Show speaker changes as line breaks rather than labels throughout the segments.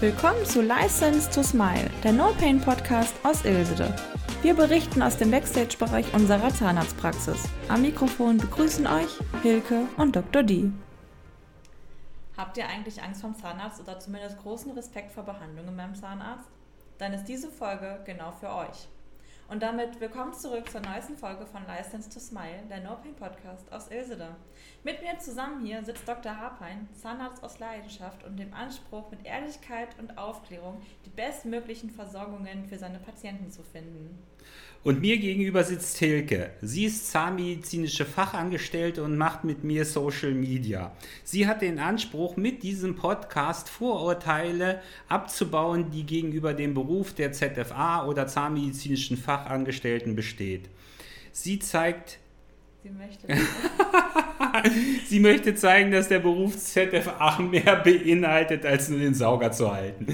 Willkommen zu License to Smile, der No Pain Podcast aus Ilsede. Wir berichten aus dem Backstage-Bereich unserer Zahnarztpraxis. Am Mikrofon begrüßen euch Hilke und Dr. D.
Habt ihr eigentlich Angst vom Zahnarzt oder zumindest großen Respekt vor Behandlungen beim Zahnarzt? Dann ist diese Folge genau für euch. Und damit willkommen zurück zur neuesten Folge von License to Smile, der No Pain Podcast aus Ilsede. Mit mir zusammen hier sitzt Dr. Harpein, Zahnarzt aus Leidenschaft und dem Anspruch, mit Ehrlichkeit und Aufklärung die bestmöglichen Versorgungen für seine Patienten zu finden.
Und mir gegenüber sitzt Hilke. Sie ist zahnmedizinische Fachangestellte und macht mit mir Social Media. Sie hat den Anspruch, mit diesem Podcast Vorurteile abzubauen, die gegenüber dem Beruf der ZFA oder zahnmedizinischen Fachangestellten besteht. Sie zeigt.
Sie möchte.
Sie möchte zeigen, dass der Beruf ZFA mehr beinhaltet, als nur den Sauger zu halten.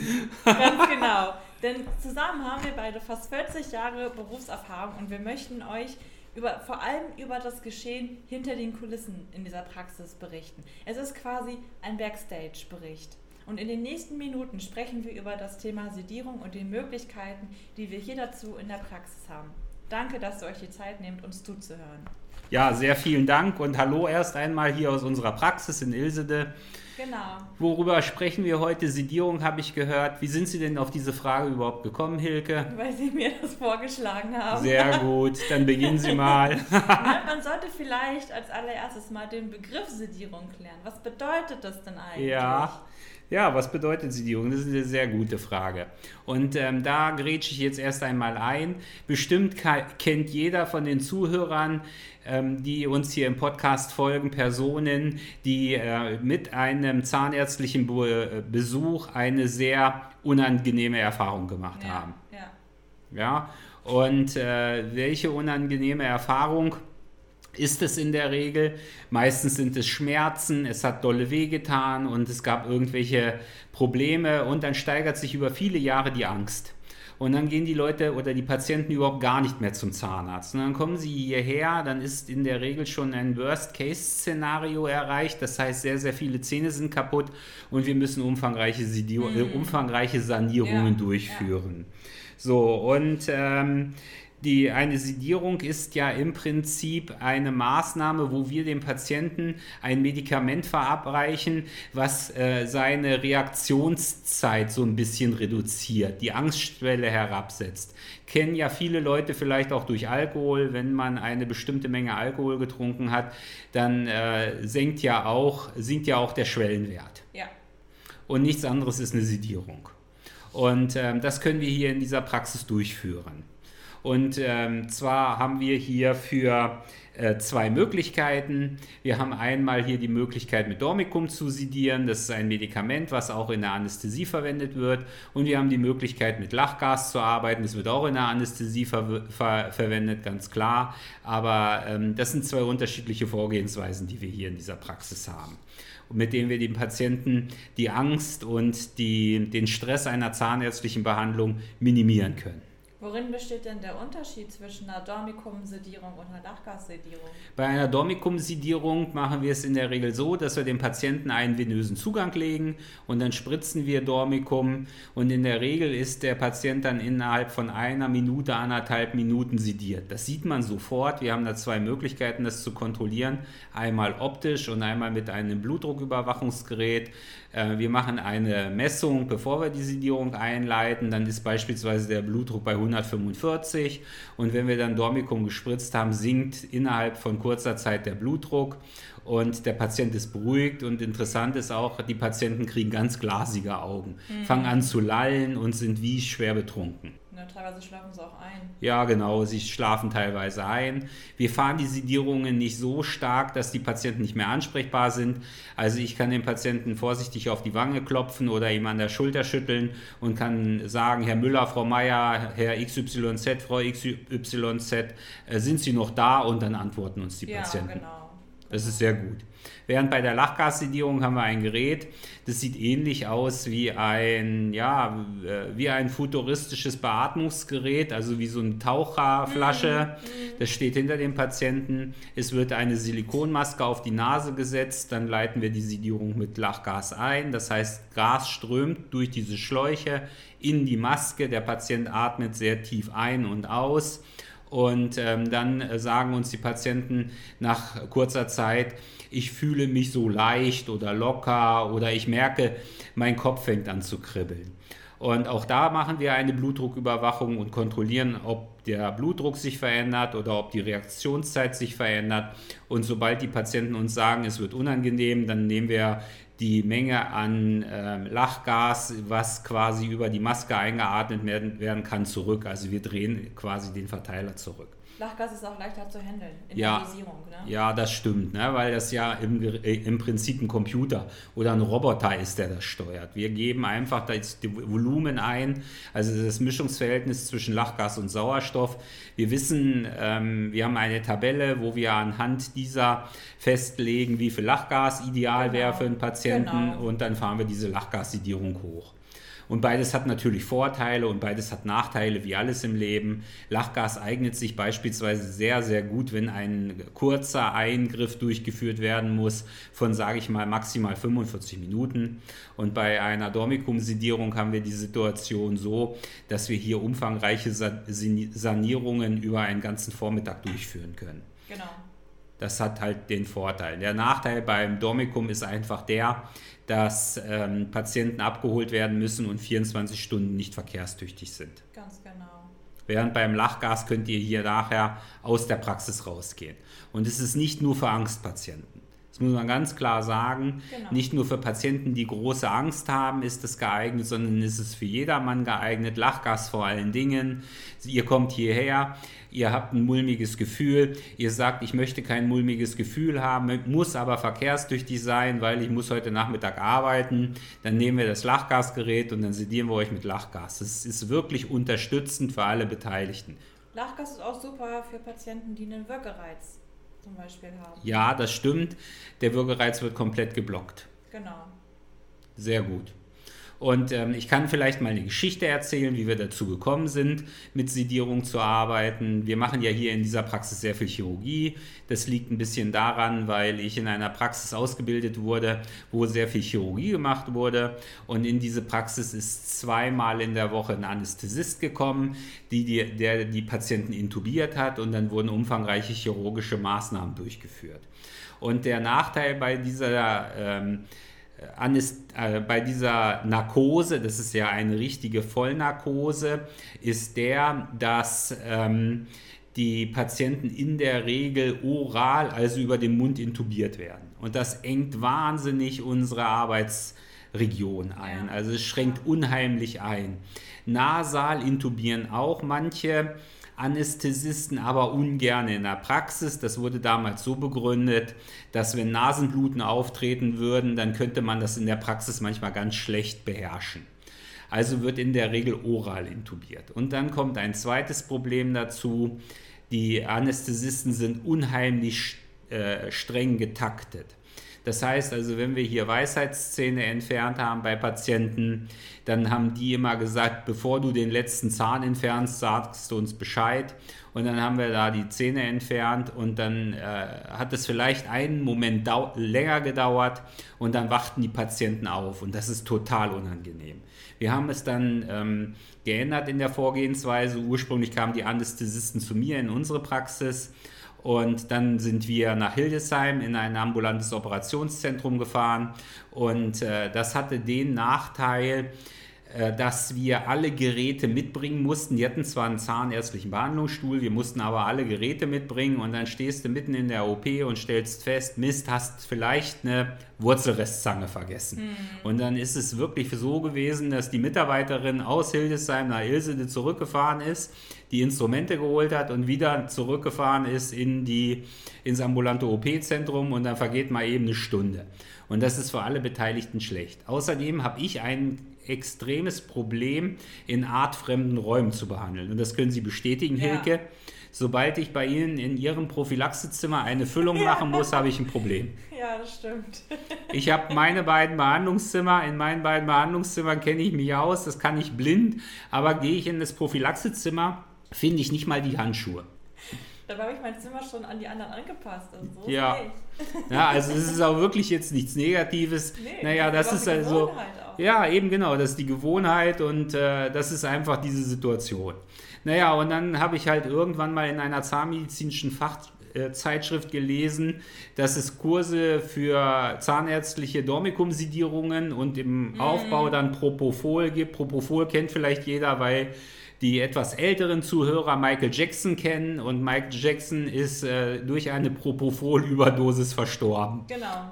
Ganz genau. Denn zusammen haben wir beide fast 40 Jahre Berufserfahrung und wir möchten euch über, vor allem über das Geschehen hinter den Kulissen in dieser Praxis berichten. Es ist quasi ein Backstage-Bericht. Und in den nächsten Minuten sprechen wir über das Thema Sedierung und die Möglichkeiten, die wir hier dazu in der Praxis haben. Danke, dass ihr euch die Zeit nehmt, uns zuzuhören.
Ja, sehr vielen Dank und hallo erst einmal hier aus unserer Praxis in Ilsede.
Genau.
Worüber sprechen wir heute? Sedierung habe ich gehört. Wie sind Sie denn auf diese Frage überhaupt gekommen, Hilke?
Weil Sie mir das vorgeschlagen haben.
Sehr gut, dann beginnen Sie mal.
Man sollte vielleicht als allererstes mal den Begriff Sedierung klären. Was bedeutet das denn eigentlich?
Ja. Ja, was bedeutet Sedierung? Das ist eine sehr gute Frage. Und ähm, da grätsche ich jetzt erst einmal ein. Bestimmt kennt jeder von den Zuhörern, ähm, die uns hier im Podcast folgen, Personen, die äh, mit einem zahnärztlichen Be Besuch eine sehr unangenehme Erfahrung gemacht
ja,
haben.
Ja.
Ja, und äh, welche unangenehme Erfahrung? Ist es in der Regel. Meistens sind es Schmerzen, es hat dolle wehgetan und es gab irgendwelche Probleme und dann steigert sich über viele Jahre die Angst. Und dann gehen die Leute oder die Patienten überhaupt gar nicht mehr zum Zahnarzt. Und dann kommen sie hierher, dann ist in der Regel schon ein Worst-Case-Szenario erreicht. Das heißt, sehr, sehr viele Zähne sind kaputt und wir müssen umfangreiche, mhm. umfangreiche Sanierungen ja, durchführen. Ja. So, und ähm, die, eine Sedierung ist ja im Prinzip eine Maßnahme, wo wir dem Patienten ein Medikament verabreichen, was äh, seine Reaktionszeit so ein bisschen reduziert, die Angstschwelle herabsetzt. Kennen ja viele Leute vielleicht auch durch Alkohol. Wenn man eine bestimmte Menge Alkohol getrunken hat, dann äh, senkt ja auch, sinkt ja auch der Schwellenwert.
Ja.
Und nichts anderes ist eine Sedierung. Und ähm, das können wir hier in dieser Praxis durchführen. Und ähm, zwar haben wir hier für äh, zwei Möglichkeiten. Wir haben einmal hier die Möglichkeit mit Dormicum zu sedieren. Das ist ein Medikament, was auch in der Anästhesie verwendet wird. Und wir haben die Möglichkeit mit Lachgas zu arbeiten. Das wird auch in der Anästhesie ver ver verwendet, ganz klar. Aber ähm, das sind zwei unterschiedliche Vorgehensweisen, die wir hier in dieser Praxis haben mit denen wir den Patienten die Angst und die, den Stress einer zahnärztlichen Behandlung minimieren können.
Worin besteht denn der Unterschied zwischen einer Dormicum-Sedierung und einer Lachgassedierung?
Bei einer Dormicum-Sedierung machen wir es in der Regel so, dass wir dem Patienten einen venösen Zugang legen und dann spritzen wir Dormicum und in der Regel ist der Patient dann innerhalb von einer Minute, anderthalb Minuten sediert. Das sieht man sofort. Wir haben da zwei Möglichkeiten, das zu kontrollieren. Einmal optisch und einmal mit einem Blutdrucküberwachungsgerät. Äh, wir machen eine Messung, bevor wir die Sedierung einleiten. Dann ist beispielsweise der Blutdruck bei 145 und wenn wir dann Dormicum gespritzt haben, sinkt innerhalb von kurzer Zeit der Blutdruck und der Patient ist beruhigt und interessant ist auch, die Patienten kriegen ganz glasige Augen, mhm. fangen an zu lallen und sind wie schwer betrunken.
Ja, teilweise schlafen sie auch ein.
Ja, genau, sie schlafen teilweise ein. Wir fahren die Sedierungen nicht so stark, dass die Patienten nicht mehr ansprechbar sind. Also ich kann den Patienten vorsichtig auf die Wange klopfen oder ihm an der Schulter schütteln und kann sagen, Herr Müller, Frau Meier, Herr XYZ, Frau XYZ, äh, sind Sie noch da? Und dann antworten uns die
ja,
Patienten.
Genau.
Das ist sehr gut. Während bei der Lachgassedierung haben wir ein Gerät, das sieht ähnlich aus wie ein, ja, äh, wie ein futuristisches Beatmungsgerät, also wie so eine Taucherflasche. Mhm. Das steht hinter dem Patienten. Es wird eine Silikonmaske auf die Nase gesetzt, dann leiten wir die Sedierung mit Lachgas ein. Das heißt, Gas strömt durch diese Schläuche in die Maske. Der Patient atmet sehr tief ein und aus. Und ähm, dann äh, sagen uns die Patienten nach kurzer Zeit, ich fühle mich so leicht oder locker oder ich merke, mein Kopf fängt an zu kribbeln. Und auch da machen wir eine Blutdrucküberwachung und kontrollieren, ob der Blutdruck sich verändert oder ob die Reaktionszeit sich verändert. Und sobald die Patienten uns sagen, es wird unangenehm, dann nehmen wir die Menge an äh, Lachgas, was quasi über die Maske eingeatmet werden, werden kann, zurück. Also wir drehen quasi den Verteiler zurück.
Lachgas ist auch leichter zu handeln in
ja, der. Ne? Ja, das stimmt, ne? weil das ja im, äh, im Prinzip ein Computer oder ein Roboter ist, der das steuert. Wir geben einfach das Volumen ein, also das Mischungsverhältnis zwischen Lachgas und Sauerstoff. Wir wissen, ähm, wir haben eine Tabelle, wo wir anhand dieser festlegen, wie viel Lachgas ideal genau. wäre für einen Patienten genau. und dann fahren wir diese Lachgassedierung hoch. Und beides hat natürlich Vorteile und beides hat Nachteile, wie alles im Leben. Lachgas eignet sich beispielsweise sehr, sehr gut, wenn ein kurzer Eingriff durchgeführt werden muss von, sage ich mal, maximal 45 Minuten. Und bei einer Dormicum-Sedierung haben wir die Situation so, dass wir hier umfangreiche Sanierungen über einen ganzen Vormittag durchführen können. Genau. Das hat halt den Vorteil. Der Nachteil beim Dormicum ist einfach der, dass ähm, Patienten abgeholt werden müssen und 24 Stunden nicht verkehrstüchtig sind.
Ganz genau.
Während beim Lachgas könnt ihr hier nachher aus der Praxis rausgehen. Und es ist nicht nur für Angstpatienten. Das muss man ganz klar sagen. Genau. Nicht nur für Patienten, die große Angst haben, ist es geeignet, sondern ist es für jedermann geeignet. Lachgas vor allen Dingen. Ihr kommt hierher, ihr habt ein mulmiges Gefühl, ihr sagt, ich möchte kein mulmiges Gefühl haben, muss aber verkehrstüchtig sein, weil ich muss heute Nachmittag arbeiten. Dann nehmen wir das Lachgasgerät und dann sedieren wir euch mit Lachgas. Das ist wirklich unterstützend für alle Beteiligten.
Lachgas ist auch super für Patienten, die einen Würgereiz zum Beispiel haben.
Ja, das stimmt. Der Würgereiz wird komplett geblockt.
Genau.
Sehr gut. Und ähm, ich kann vielleicht mal eine Geschichte erzählen, wie wir dazu gekommen sind, mit Sedierung zu arbeiten. Wir machen ja hier in dieser Praxis sehr viel Chirurgie. Das liegt ein bisschen daran, weil ich in einer Praxis ausgebildet wurde, wo sehr viel Chirurgie gemacht wurde. Und in diese Praxis ist zweimal in der Woche ein Anästhesist gekommen, die, die, der die Patienten intubiert hat und dann wurden umfangreiche chirurgische Maßnahmen durchgeführt. Und der Nachteil bei dieser ähm, äh, bei dieser Narkose, das ist ja eine richtige Vollnarkose, ist der, dass ähm, die Patienten in der Regel oral, also über den Mund intubiert werden. Und das engt wahnsinnig unsere Arbeitsregion ein. Also es schränkt unheimlich ein. Nasal intubieren auch manche. Anästhesisten aber ungern in der Praxis. Das wurde damals so begründet, dass wenn Nasenbluten auftreten würden, dann könnte man das in der Praxis manchmal ganz schlecht beherrschen. Also wird in der Regel oral intubiert. Und dann kommt ein zweites Problem dazu. Die Anästhesisten sind unheimlich äh, streng getaktet. Das heißt also, wenn wir hier Weisheitszähne entfernt haben bei Patienten, dann haben die immer gesagt, bevor du den letzten Zahn entfernst, sagst du uns Bescheid. Und dann haben wir da die Zähne entfernt und dann äh, hat es vielleicht einen Moment länger gedauert und dann wachten die Patienten auf und das ist total unangenehm. Wir haben es dann ähm, geändert in der Vorgehensweise. Ursprünglich kamen die Anästhesisten zu mir in unsere Praxis und dann sind wir nach Hildesheim in ein ambulantes Operationszentrum gefahren. Und äh, das hatte den Nachteil, dass wir alle Geräte mitbringen mussten. Die hatten zwar einen zahnärztlichen Behandlungsstuhl, wir mussten aber alle Geräte mitbringen und dann stehst du mitten in der OP und stellst fest, Mist, hast vielleicht eine Wurzelrestzange vergessen. Mhm. Und dann ist es wirklich so gewesen, dass die Mitarbeiterin aus Hildesheim nach Ilsede zurückgefahren ist, die Instrumente geholt hat und wieder zurückgefahren ist in die, ins ambulante OP-Zentrum und dann vergeht mal eben eine Stunde. Und das ist für alle Beteiligten schlecht. Außerdem habe ich einen extremes Problem, in artfremden Räumen zu behandeln. Und das können Sie bestätigen, Hilke. sobald ich bei Ihnen in Ihrem Prophylaxezimmer eine Füllung machen muss, habe ich ein Problem.
Ja, das stimmt.
Ich habe meine beiden Behandlungszimmer, in meinen beiden Behandlungszimmern kenne ich mich aus, das kann ich blind, aber gehe ich in das Prophylaxezimmer, finde ich nicht mal die Handschuhe.
Da habe ich mein Zimmer schon an die anderen angepasst. Und so
ja. ja, also es ist auch wirklich jetzt nichts Negatives. Nee, naja, das ist also. Ja, eben genau, das ist die Gewohnheit und äh, das ist einfach diese Situation. Naja, und dann habe ich halt irgendwann mal in einer zahnmedizinischen Fachzeitschrift gelesen, dass es Kurse für zahnärztliche Dormikumsidierungen und im mm. Aufbau dann Propofol gibt. Propofol kennt vielleicht jeder, weil die etwas älteren Zuhörer Michael Jackson kennen und Michael Jackson ist äh, durch eine Propofol-Überdosis verstorben.
Genau.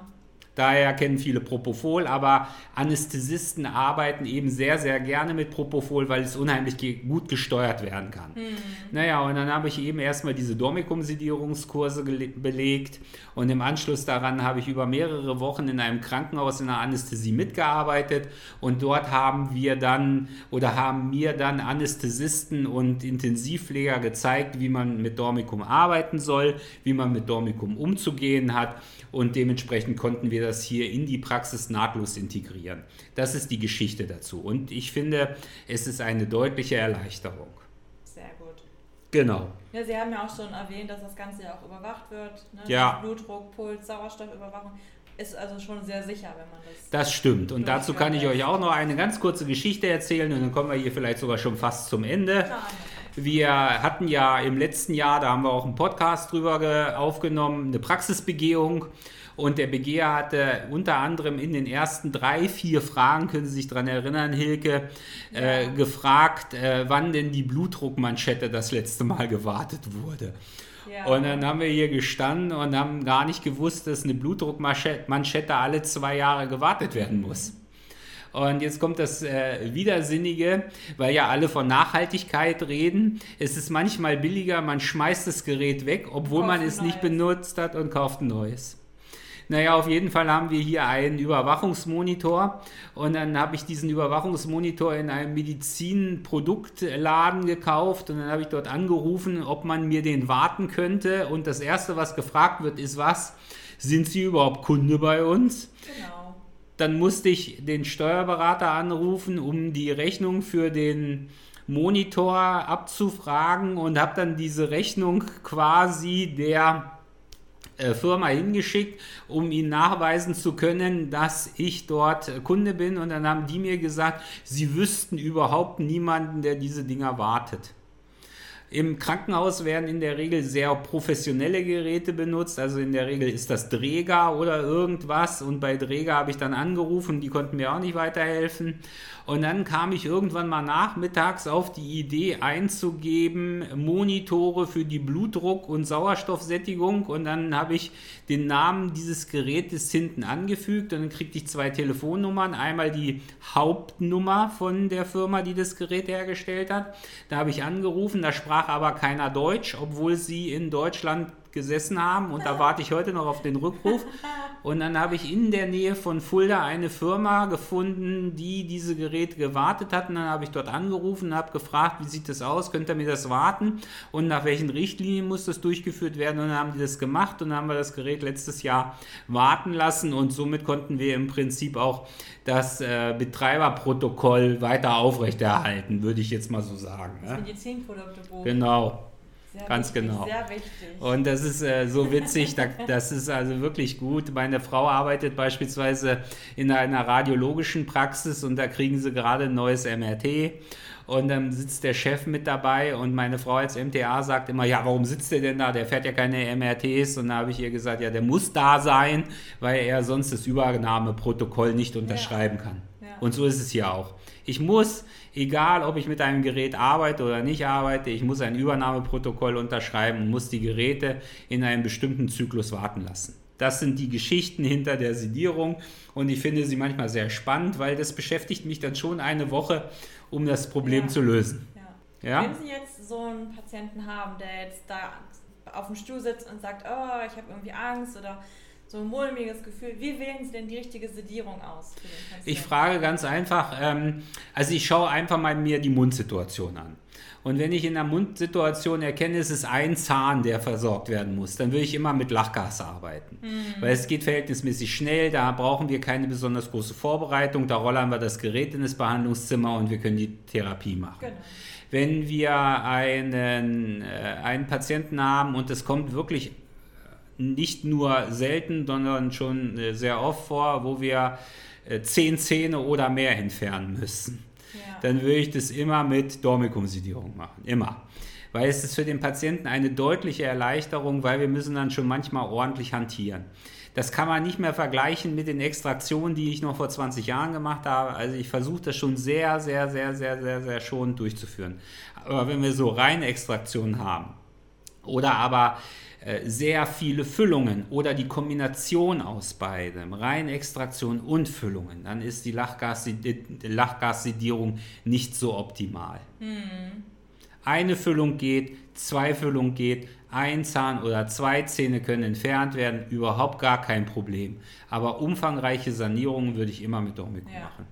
Daher kennen viele Propofol, aber Anästhesisten arbeiten eben sehr, sehr gerne mit Propofol, weil es unheimlich gut gesteuert werden kann. Mhm. Naja, und dann habe ich eben erstmal diese Dormikum-Sedierungskurse belegt und im Anschluss daran habe ich über mehrere Wochen in einem Krankenhaus in der Anästhesie mitgearbeitet und dort haben wir dann oder haben mir dann Anästhesisten und Intensivpfleger gezeigt, wie man mit Dormikum arbeiten soll, wie man mit Dormikum umzugehen hat und dementsprechend konnten wir das hier in die Praxis nahtlos integrieren. Das ist die Geschichte dazu und ich finde, es ist eine deutliche Erleichterung.
Sehr gut.
Genau.
Ja, Sie haben ja auch schon erwähnt, dass das Ganze ja auch überwacht wird. Ne?
Ja.
Blutdruck, Puls, Sauerstoffüberwachung. Ist also schon sehr sicher, wenn man das.
Das stimmt. Und dazu kann ich euch auch noch eine ganz kurze Geschichte erzählen und dann kommen wir hier vielleicht sogar schon fast zum Ende. Wir hatten ja im letzten Jahr, da haben wir auch einen Podcast drüber aufgenommen, eine Praxisbegehung. Und der Begeher hatte unter anderem in den ersten drei, vier Fragen, können Sie sich daran erinnern, Hilke, äh, gefragt, äh, wann denn die Blutdruckmanschette das letzte Mal gewartet wurde. Ja. Und dann haben wir hier gestanden und haben gar nicht gewusst, dass eine Blutdruckmanschette alle zwei Jahre gewartet werden muss. Und jetzt kommt das äh, Widersinnige, weil ja alle von Nachhaltigkeit reden. Es ist manchmal billiger, man schmeißt das Gerät weg, obwohl man es nicht benutzt hat und kauft ein neues. Naja, auf jeden Fall haben wir hier einen Überwachungsmonitor und dann habe ich diesen Überwachungsmonitor in einem Medizinproduktladen gekauft und dann habe ich dort angerufen, ob man mir den warten könnte und das Erste, was gefragt wird, ist was? Sind Sie überhaupt Kunde bei uns?
Genau.
Dann musste ich den Steuerberater anrufen, um die Rechnung für den Monitor abzufragen und habe dann diese Rechnung quasi der Firma hingeschickt, um ihnen nachweisen zu können, dass ich dort Kunde bin. Und dann haben die mir gesagt, sie wüssten überhaupt niemanden, der diese Dinger wartet. Im Krankenhaus werden in der Regel sehr professionelle Geräte benutzt. Also in der Regel ist das Dräger oder irgendwas. Und bei Dräger habe ich dann angerufen, die konnten mir auch nicht weiterhelfen. Und dann kam ich irgendwann mal nachmittags auf die Idee einzugeben, Monitore für die Blutdruck- und Sauerstoffsättigung. Und dann habe ich den Namen dieses Gerätes hinten angefügt und dann kriegte ich zwei Telefonnummern. Einmal die Hauptnummer von der Firma, die das Gerät hergestellt hat. Da habe ich angerufen, da sprach aber keiner Deutsch, obwohl sie in Deutschland gesessen haben und da warte ich heute noch auf den Rückruf. Und dann habe ich in der Nähe von Fulda eine Firma gefunden, die diese Geräte gewartet hat. Und dann habe ich dort angerufen und habe gefragt, wie sieht das aus, könnt ihr mir das warten und nach welchen Richtlinien muss das durchgeführt werden. Und dann haben die das gemacht und dann haben wir das Gerät letztes Jahr warten lassen und somit konnten wir im Prinzip auch das äh, Betreiberprotokoll weiter aufrechterhalten, würde ich jetzt mal so sagen.
Das Medizinproduktebuch.
Genau. Sehr Ganz
wichtig,
genau.
Sehr wichtig.
Und das ist äh, so witzig, da, das ist also wirklich gut. Meine Frau arbeitet beispielsweise in einer radiologischen Praxis und da kriegen sie gerade ein neues MRT. Und dann sitzt der Chef mit dabei und meine Frau als MTA sagt immer, ja, warum sitzt der denn da? Der fährt ja keine MRTs. Und da habe ich ihr gesagt, ja, der muss da sein, weil er sonst das Übernahmeprotokoll nicht unterschreiben kann. Ja. Und so ist es hier auch. Ich muss egal ob ich mit einem Gerät arbeite oder nicht arbeite, ich muss ein Übernahmeprotokoll unterschreiben und muss die Geräte in einem bestimmten Zyklus warten lassen. Das sind die Geschichten hinter der Sedierung und ich finde sie manchmal sehr spannend, weil das beschäftigt mich dann schon eine Woche, um das Problem ja. zu lösen.
Ja. Ja? Wenn Sie jetzt so einen Patienten haben, der jetzt da auf dem Stuhl sitzt und sagt, oh, ich habe irgendwie Angst oder so ein mulmiges Gefühl. Wie wählen Sie denn die richtige Sedierung aus?
ich frage ganz einfach, ähm, also ich schaue einfach mal mir die Mundsituation an. Und wenn ich in der Mundsituation erkenne, es ist ein Zahn, der versorgt werden muss, dann würde ich immer mit Lachgas arbeiten. Mhm. Weil es geht verhältnismäßig schnell, da brauchen wir keine besonders große Vorbereitung, da rollern wir das Gerät in das Behandlungszimmer und wir können die Therapie machen. Genau. Wenn wir einen, äh, einen Patienten haben und es kommt wirklich nicht nur selten, sondern schon äh, sehr oft vor, wo wir äh, zehn Zähne oder mehr entfernen müssen dann würde ich das immer mit Dormikumsedierung machen. Immer. Weil es ist für den Patienten eine deutliche Erleichterung, weil wir müssen dann schon manchmal ordentlich hantieren. Das kann man nicht mehr vergleichen mit den Extraktionen, die ich noch vor 20 Jahren gemacht habe. Also ich versuche das schon sehr, sehr, sehr, sehr, sehr, sehr schonend durchzuführen. Aber wenn wir so reine Extraktionen haben oder aber äh, sehr viele Füllungen oder die Kombination aus beidem, rein Extraktion und Füllungen, dann ist die Lachgassedierung nicht so optimal. Hm. Eine Füllung geht, zwei Füllungen geht, ein Zahn oder zwei Zähne können entfernt werden, überhaupt gar kein Problem. Aber umfangreiche Sanierungen würde ich immer mit Dormicum ja. machen.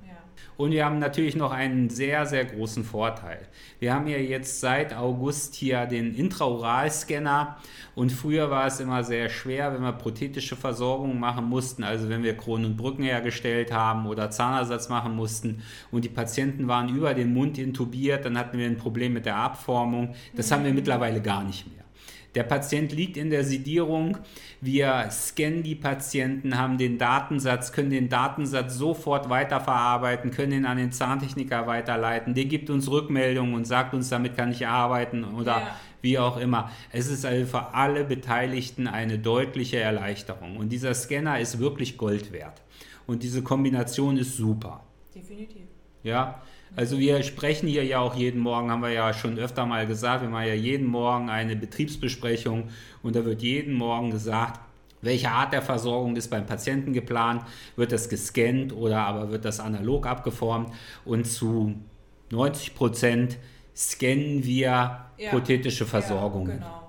Und wir haben natürlich noch einen sehr, sehr großen Vorteil. Wir haben ja jetzt seit August hier den Intraoral-Scanner und früher war es immer sehr schwer, wenn wir prothetische Versorgung machen mussten, also wenn wir Kronen und Brücken hergestellt haben oder Zahnersatz machen mussten und die Patienten waren über den Mund intubiert, dann hatten wir ein Problem mit der Abformung. Das haben wir mittlerweile gar nicht mehr. Der Patient liegt in der Sedierung. Wir scannen die Patienten, haben den Datensatz, können den Datensatz sofort weiterverarbeiten, können ihn an den Zahntechniker weiterleiten. Der gibt uns Rückmeldungen und sagt uns, damit kann ich arbeiten oder ja. wie auch immer. Es ist also für alle Beteiligten eine deutliche Erleichterung. Und dieser Scanner ist wirklich Gold wert. Und diese Kombination ist super.
Definitiv.
Ja, also wir sprechen hier ja auch jeden Morgen, haben wir ja schon öfter mal gesagt, wir machen ja jeden Morgen eine Betriebsbesprechung und da wird jeden Morgen gesagt, welche Art der Versorgung ist beim Patienten geplant, wird das gescannt oder aber wird das analog abgeformt und zu 90 Prozent scannen wir ja. prothetische Versorgungen. Ja, genau.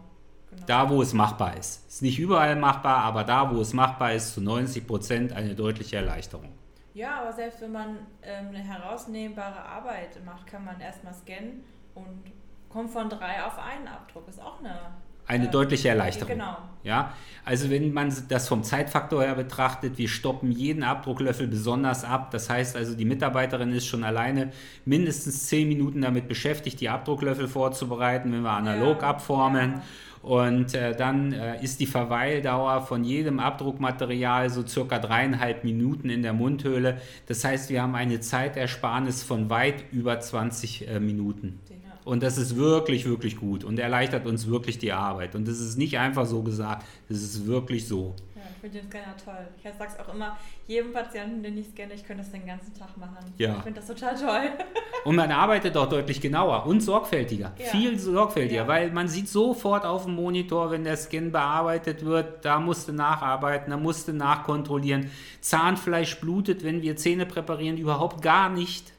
Genau. Da, wo es machbar ist. Ist nicht überall machbar, aber da, wo es machbar ist, zu 90 Prozent eine deutliche Erleichterung.
Ja, aber selbst wenn man ähm, eine herausnehmbare Arbeit macht, kann man erstmal scannen und kommt von drei auf einen Abdruck. Ist auch eine
eine äh, deutliche Erleichterung. Genau. Ja, also wenn man das vom Zeitfaktor her betrachtet, wir stoppen jeden Abdrucklöffel besonders ab. Das heißt also, die Mitarbeiterin ist schon alleine mindestens zehn Minuten damit beschäftigt, die Abdrucklöffel vorzubereiten, wenn wir analog ja, abformen. Ja. Und äh, dann äh, ist die Verweildauer von jedem Abdruckmaterial so circa dreieinhalb Minuten in der Mundhöhle. Das heißt, wir haben eine Zeitersparnis von weit über 20 äh, Minuten. Und das ist wirklich, wirklich gut und erleichtert uns wirklich die Arbeit. Und das ist nicht einfach so gesagt, das ist wirklich so.
Finde den Scanner toll. Ich sage es auch immer jedem Patienten, den ich scanne, ich könnte das den ganzen Tag machen. Ja. Ich finde das total toll.
und man arbeitet auch deutlich genauer und sorgfältiger. Ja. Viel sorgfältiger, ja. weil man sieht sofort auf dem Monitor, wenn der Scan bearbeitet wird, da musste nacharbeiten, da musste nachkontrollieren. Zahnfleisch blutet, wenn wir Zähne präparieren, überhaupt gar nicht.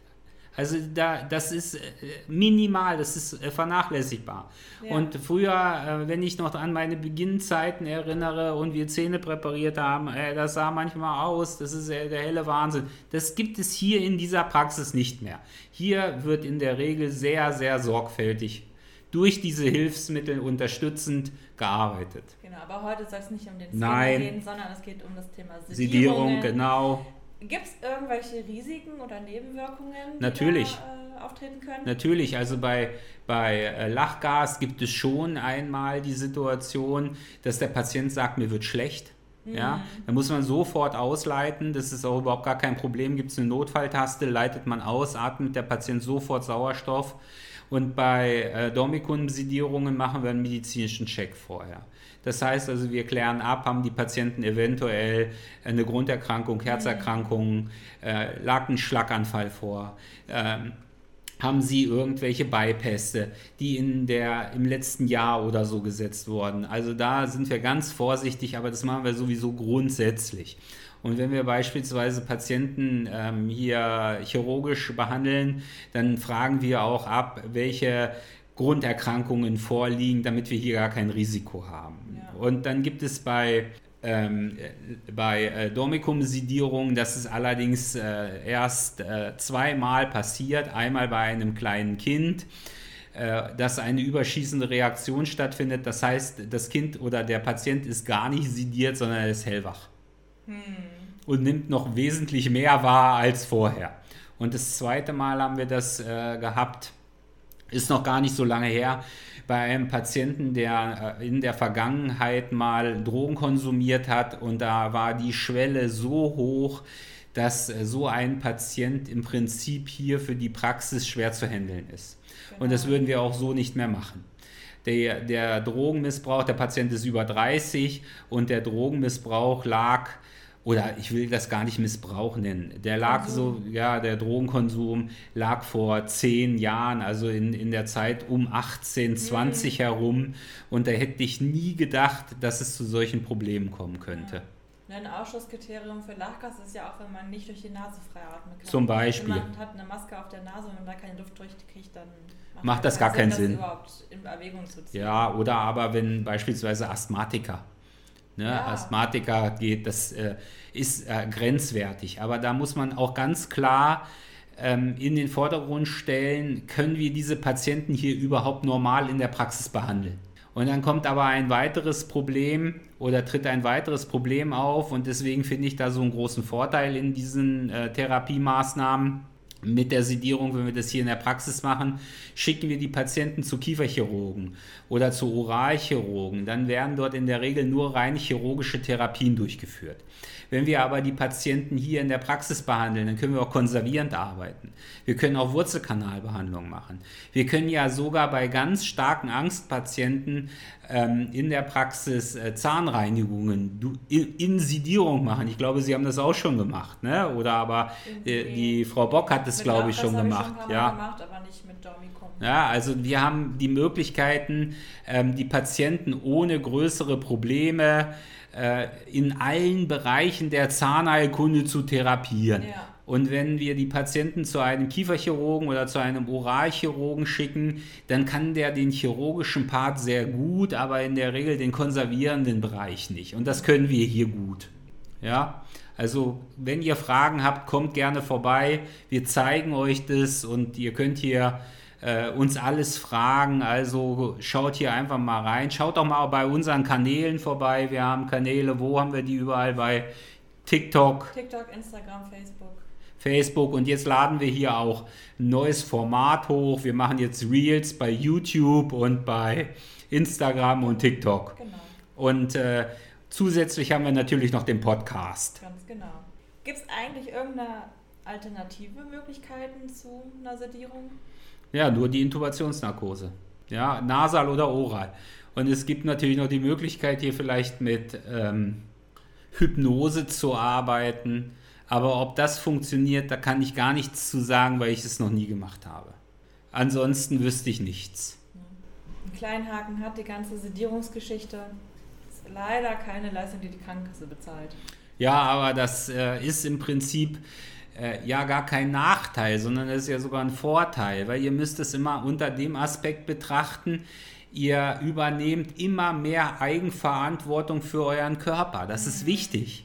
Also da, das ist äh, minimal, das ist äh, vernachlässigbar. Ja. Und früher, äh, wenn ich noch an meine Beginnzeiten erinnere und wir Zähne präpariert haben, das sah manchmal aus, das ist der helle Wahnsinn. Das gibt es hier in dieser Praxis nicht mehr. Hier wird in der Regel sehr, sehr sorgfältig durch diese Hilfsmittel unterstützend gearbeitet.
Genau, aber heute soll es nicht um den
Skin
gehen, sondern es geht um das Thema
Sedierung. Sedierung, genau.
Gibt es irgendwelche Risiken oder Nebenwirkungen,
Natürlich.
die da, äh, auftreten können?
Natürlich, also bei, bei äh, Lachgas gibt es schon einmal die Situation, dass der Patient sagt, mir wird schlecht. Mhm. Ja, da muss man sofort ausleiten, das ist auch überhaupt gar kein Problem. Gibt es eine Notfalltaste, leitet man aus, atmet der Patient sofort Sauerstoff. Und bei äh, Dormicum-Sedierungen machen wir einen medizinischen Check vorher. Das heißt also, wir klären ab, haben die Patienten eventuell eine Grunderkrankung, Herzerkrankungen, äh, lag ein Schlaganfall vor. Ähm, haben Sie irgendwelche Beipässe, die in der, im letzten Jahr oder so gesetzt wurden? Also da sind wir ganz vorsichtig, aber das machen wir sowieso grundsätzlich. Und wenn wir beispielsweise Patienten ähm, hier chirurgisch behandeln, dann fragen wir auch ab, welche Grunderkrankungen vorliegen, damit wir hier gar kein Risiko haben. Ja. Und dann gibt es bei ähm, bei äh, Dormicum-Sedierung, das ist allerdings äh, erst äh, zweimal passiert. Einmal bei einem kleinen Kind, äh, dass eine überschießende Reaktion stattfindet. Das heißt, das Kind oder der Patient ist gar nicht sediert, sondern er ist hellwach. Hm. Und nimmt noch wesentlich mehr wahr als vorher. Und das zweite Mal haben wir das äh, gehabt, ist noch gar nicht so lange her, bei einem Patienten, der äh, in der Vergangenheit mal Drogen konsumiert hat und da war die Schwelle so hoch, dass äh, so ein Patient im Prinzip hier für die Praxis schwer zu handeln ist. Genau. Und das würden wir auch so nicht mehr machen. Der, der Drogenmissbrauch, der Patient ist über 30 und der Drogenmissbrauch lag oder ich will das gar nicht Missbrauch nennen. Der lag so, ja, der Drogenkonsum lag vor zehn Jahren, also in, in der Zeit um 18, 20 mhm. herum. Und da hätte ich nie gedacht, dass es zu solchen Problemen kommen könnte.
Ja. Ein Ausschusskriterium für Lachgas ist ja auch, wenn man nicht durch die Nase frei atmen kann.
Zum Beispiel.
Jemand hat eine Maske auf der Nase und wenn man da keine Luft durchkriegt, dann
macht, macht das gar keinen Sinn. Das
überhaupt in Erwägung zu ziehen.
Ja, oder aber wenn beispielsweise Asthmatiker Ne? Ja. Asthmatiker geht, das äh, ist äh, grenzwertig. Aber da muss man auch ganz klar ähm, in den Vordergrund stellen, können wir diese Patienten hier überhaupt normal in der Praxis behandeln? Und dann kommt aber ein weiteres Problem oder tritt ein weiteres Problem auf und deswegen finde ich da so einen großen Vorteil in diesen äh, Therapiemaßnahmen mit der Sedierung, wenn wir das hier in der Praxis machen, schicken wir die Patienten zu Kieferchirurgen oder zu Oralchirurgen. Dann werden dort in der Regel nur rein chirurgische Therapien durchgeführt. Wenn wir aber die Patienten hier in der Praxis behandeln, dann können wir auch konservierend arbeiten. Wir können auch Wurzelkanalbehandlung machen. Wir können ja sogar bei ganz starken Angstpatienten ähm, in der Praxis äh, Zahnreinigungen in, in, Sedierung machen. Ich glaube, Sie haben das auch schon gemacht, ne? Oder aber äh, die Frau Bock hat das, glaube ich, schon gemacht.
Ich schon
ja.
gemacht, aber nicht mit Dormicum.
Ja, also wir haben die Möglichkeiten, ähm, die Patienten ohne größere Probleme äh, in allen Bereichen der Zahnheilkunde zu therapieren. Ja. Und wenn wir die Patienten zu einem Kieferchirurgen oder zu einem Oralchirurgen schicken, dann kann der den chirurgischen Part sehr gut, aber in der Regel den konservierenden Bereich nicht. Und das können wir hier gut. Ja, also wenn ihr Fragen habt, kommt gerne vorbei. Wir zeigen euch das und ihr könnt hier äh, uns alles fragen. Also schaut hier einfach mal rein. Schaut auch mal bei unseren Kanälen vorbei. Wir haben Kanäle, wo haben wir die überall? Bei TikTok.
TikTok, Instagram, Facebook.
Facebook und jetzt laden wir hier auch ein neues Format hoch. Wir machen jetzt Reels bei YouTube und bei Instagram und TikTok. Genau. Und äh, zusätzlich haben wir natürlich noch den Podcast.
Ganz genau. Gibt es eigentlich irgendeine alternative Möglichkeiten zu einer Sedierung?
Ja, nur die Intubationsnarkose. Ja, nasal oder oral. Und es gibt natürlich noch die Möglichkeit, hier vielleicht mit ähm, Hypnose zu arbeiten aber ob das funktioniert, da kann ich gar nichts zu sagen, weil ich es noch nie gemacht habe. Ansonsten wüsste ich nichts.
Einen kleinen Haken hat die ganze Sedierungsgeschichte. Ist leider keine Leistung, die die Krankenkasse bezahlt.
Ja, aber das äh, ist im Prinzip äh, ja gar kein Nachteil, sondern es ist ja sogar ein Vorteil, weil ihr müsst es immer unter dem Aspekt betrachten, ihr übernehmt immer mehr Eigenverantwortung für euren Körper. Das ist wichtig.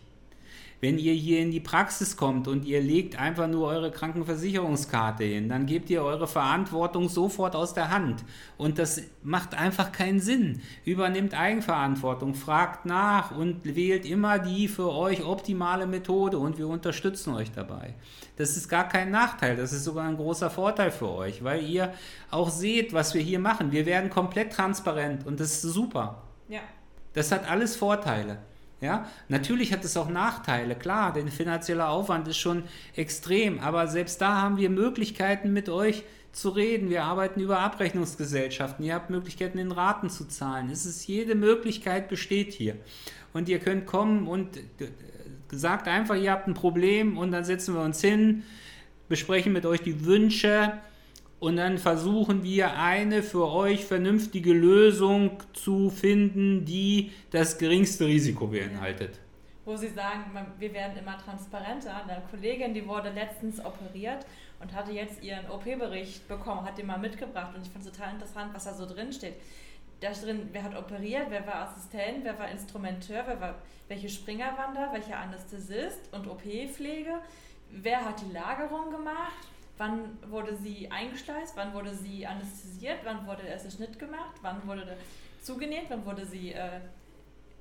Wenn ihr hier in die Praxis kommt und ihr legt einfach nur eure Krankenversicherungskarte hin, dann gebt ihr eure Verantwortung sofort aus der Hand. Und das macht einfach keinen Sinn. Übernimmt Eigenverantwortung, fragt nach und wählt immer die für euch optimale Methode und wir unterstützen euch dabei. Das ist gar kein Nachteil, das ist sogar ein großer Vorteil für euch, weil ihr auch seht, was wir hier machen. Wir werden komplett transparent und das ist super.
Ja.
Das hat alles Vorteile. Ja, natürlich hat es auch Nachteile, klar, denn finanzieller Aufwand ist schon extrem, aber selbst da haben wir Möglichkeiten mit euch zu reden. Wir arbeiten über Abrechnungsgesellschaften. Ihr habt Möglichkeiten in Raten zu zahlen. Es ist jede Möglichkeit besteht hier. Und ihr könnt kommen und äh, sagt einfach, ihr habt ein Problem und dann setzen wir uns hin, besprechen mit euch die Wünsche und dann versuchen wir eine für euch vernünftige Lösung zu finden, die das geringste Risiko beinhaltet.
Wo Sie sagen, wir werden immer transparenter. Eine Kollegin, die wurde letztens operiert und hatte jetzt ihren OP-Bericht bekommen, hat den mal mitgebracht und ich fand es total interessant, was da so drin steht. da drin, wer hat operiert, wer war Assistent, wer war Instrumenteur, wer war, welche Springer waren da, welcher Anästhesist und OP-Pflege, wer hat die Lagerung gemacht, wann wurde sie eingeschleust, wann wurde sie anästhesiert, wann wurde der erste Schnitt gemacht, wann wurde zugenäht, wann wurde sie äh,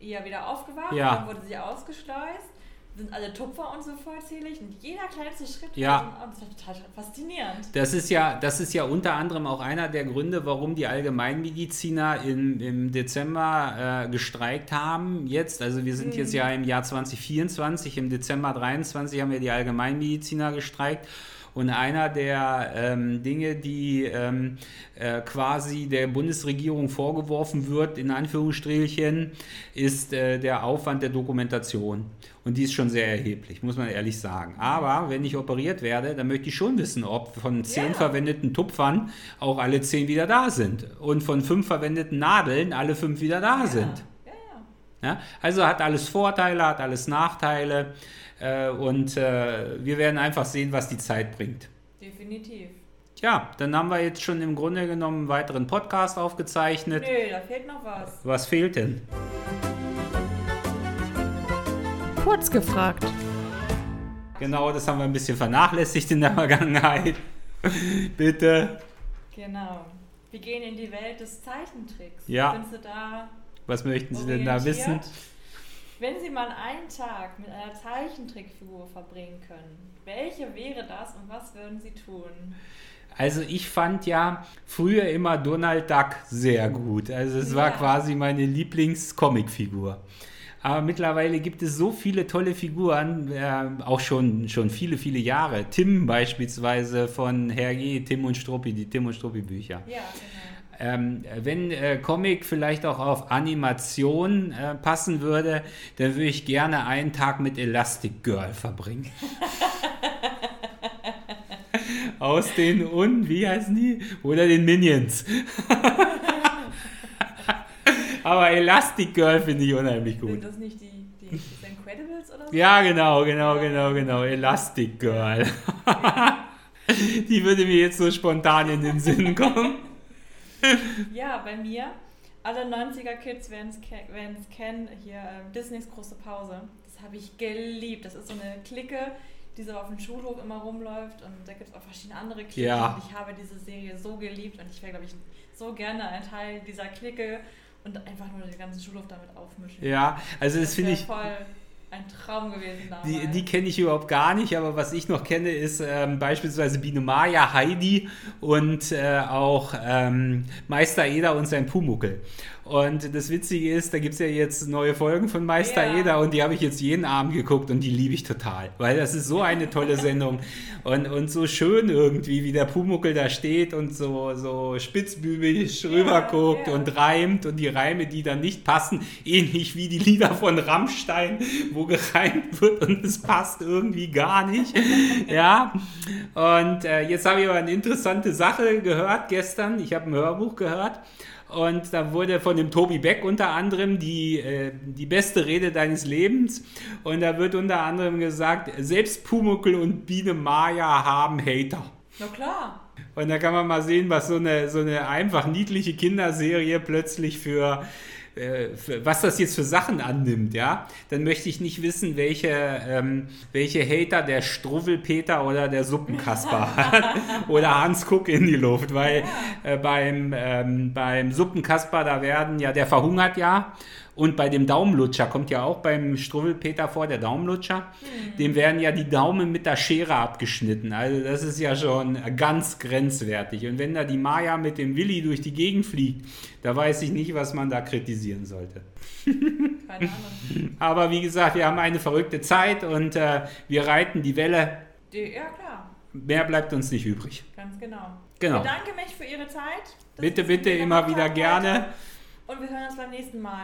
eher wieder aufgewacht,
Ja.
wann wurde sie ausgeschleust, sind alle Tupfer und so vollzählig und jeder kleinste Schritt
Ja.
das war total faszinierend.
Das ist ja, das ist ja unter anderem auch einer der Gründe, warum die Allgemeinmediziner im, im Dezember äh, gestreikt haben. Jetzt, also wir sind jetzt ja im Jahr 2024, im Dezember 23 haben wir die Allgemeinmediziner gestreikt. Und einer der ähm, Dinge, die ähm, äh, quasi der Bundesregierung vorgeworfen wird, in Anführungsstrichelchen, ist äh, der Aufwand der Dokumentation. Und die ist schon sehr erheblich, muss man ehrlich sagen. Aber wenn ich operiert werde, dann möchte ich schon wissen, ob von zehn
Ja.
verwendeten Tupfern auch alle zehn wieder da sind. Und von fünf verwendeten Nadeln alle fünf wieder da sind.
Ja, ja.
Ja? Also hat alles Vorteile, hat alles Nachteile. Äh, und äh, wir werden einfach sehen, was die Zeit bringt.
Definitiv.
Tja, dann haben wir jetzt schon im Grunde genommen einen weiteren Podcast aufgezeichnet.
Nö, da fehlt noch was.
Was fehlt denn?
Kurz gefragt.
Genau, das haben wir ein bisschen vernachlässigt in der Vergangenheit. Bitte.
Genau. Wir gehen in die Welt des Zeichentricks.
Ja.
Sind Sie da
Was möchten Sie denn da wissen?
Wenn Sie mal einen Tag mit einer Zeichentrickfigur verbringen können, welche wäre das und was würden Sie tun?
Also ich fand ja früher immer Donald Duck sehr gut. Also es war
Ja.
quasi meine Lieblings-Comicfigur. Aber mittlerweile gibt es so viele tolle Figuren, äh, auch schon, schon viele, viele Jahre. Tim beispielsweise von Hergé, Tim und Struppi, die Tim und Struppi Bücher.
Ja, genau.
Ähm, wenn äh, Comic vielleicht auch auf Animation äh, passen würde, dann würde ich gerne einen Tag mit Elastic Girl verbringen. Aus den und wie heißen die? Oder den Minions. Aber Elastic Girl finde ich unheimlich gut.
Sind das nicht die, die, die Incredibles oder so?
Ja, genau, genau, genau, genau. Elastic Girl. die würde mir jetzt so spontan in den Sinn kommen.
Ja, bei mir, alle 90er-Kids werden es kennen, hier ähm, Disneys große Pause. Das habe ich geliebt. Das ist so eine Clique, die so auf dem Schulhof immer rumläuft und da gibt es auch verschiedene andere Cliquen.
Ja.
Und ich habe diese Serie so geliebt und ich wäre, glaube ich, so gerne ein Teil dieser Clique und einfach nur den ganzen Schulhof damit aufmischen.
Ja, also das finde
wär
ich,
voll ein Traum gewesen damals.
Die, die kenne ich überhaupt gar nicht, aber was ich noch kenne, ist ähm, beispielsweise Biene Maya, Heidi und äh, auch ähm, Meister Eder und sein Pumuckel. Und das Witzige ist, da gibt es ja jetzt neue Folgen von Meister
Ja.
Eder und die habe ich jetzt jeden Abend geguckt und die liebe ich total, weil das ist so eine tolle Sendung und, und so schön irgendwie, wie der Pumuckel da steht und so, so spitzbübig rüberguckt
ja.
und reimt und die Reime, die dann nicht passen, ähnlich wie die Lieder von Rammstein, wo gereimt wird und es passt irgendwie gar nicht. Ja, und äh, jetzt habe ich aber eine interessante Sache gehört gestern. Ich habe ein Hörbuch gehört. Und da wurde von dem Tobi Beck unter anderem die, äh, die beste Rede deines Lebens. Und da wird unter anderem gesagt, selbst Pumuckel und Biene Maya haben Hater.
Na klar.
Und da kann man mal sehen, was so eine, so eine einfach niedliche Kinderserie plötzlich für, äh, was das jetzt für Sachen annimmt, ja. Dann möchte ich nicht wissen, welche, ähm, welche Hater der Struwwelpeter oder der Suppenkasper hat oder Hans Kuck in die Luft, weil äh, beim, ähm, beim Suppenkasper, da werden ja, der verhungert ja. Und bei dem Daumenlutscher kommt ja auch beim Struwwelpeter vor, der Daumenlutscher. Dem werden ja die Daumen mit der Schere abgeschnitten. Also das ist ja schon ganz grenzwertig. Und wenn da die Maya mit dem Willi durch die Gegend fliegt, da weiß ich nicht, was man da kritisieren sollte.
Keine Ahnung.
Aber wie gesagt, wir haben eine verrückte Zeit und äh, wir reiten die Welle.
Die, ja, klar.
Mehr bleibt uns nicht übrig.
Ganz genau.
Genau.
Ich bedanke mich für Ihre Zeit. dass
Bitte, bitte, immer wieder gerne.
Und wir hören uns beim nächsten Mal.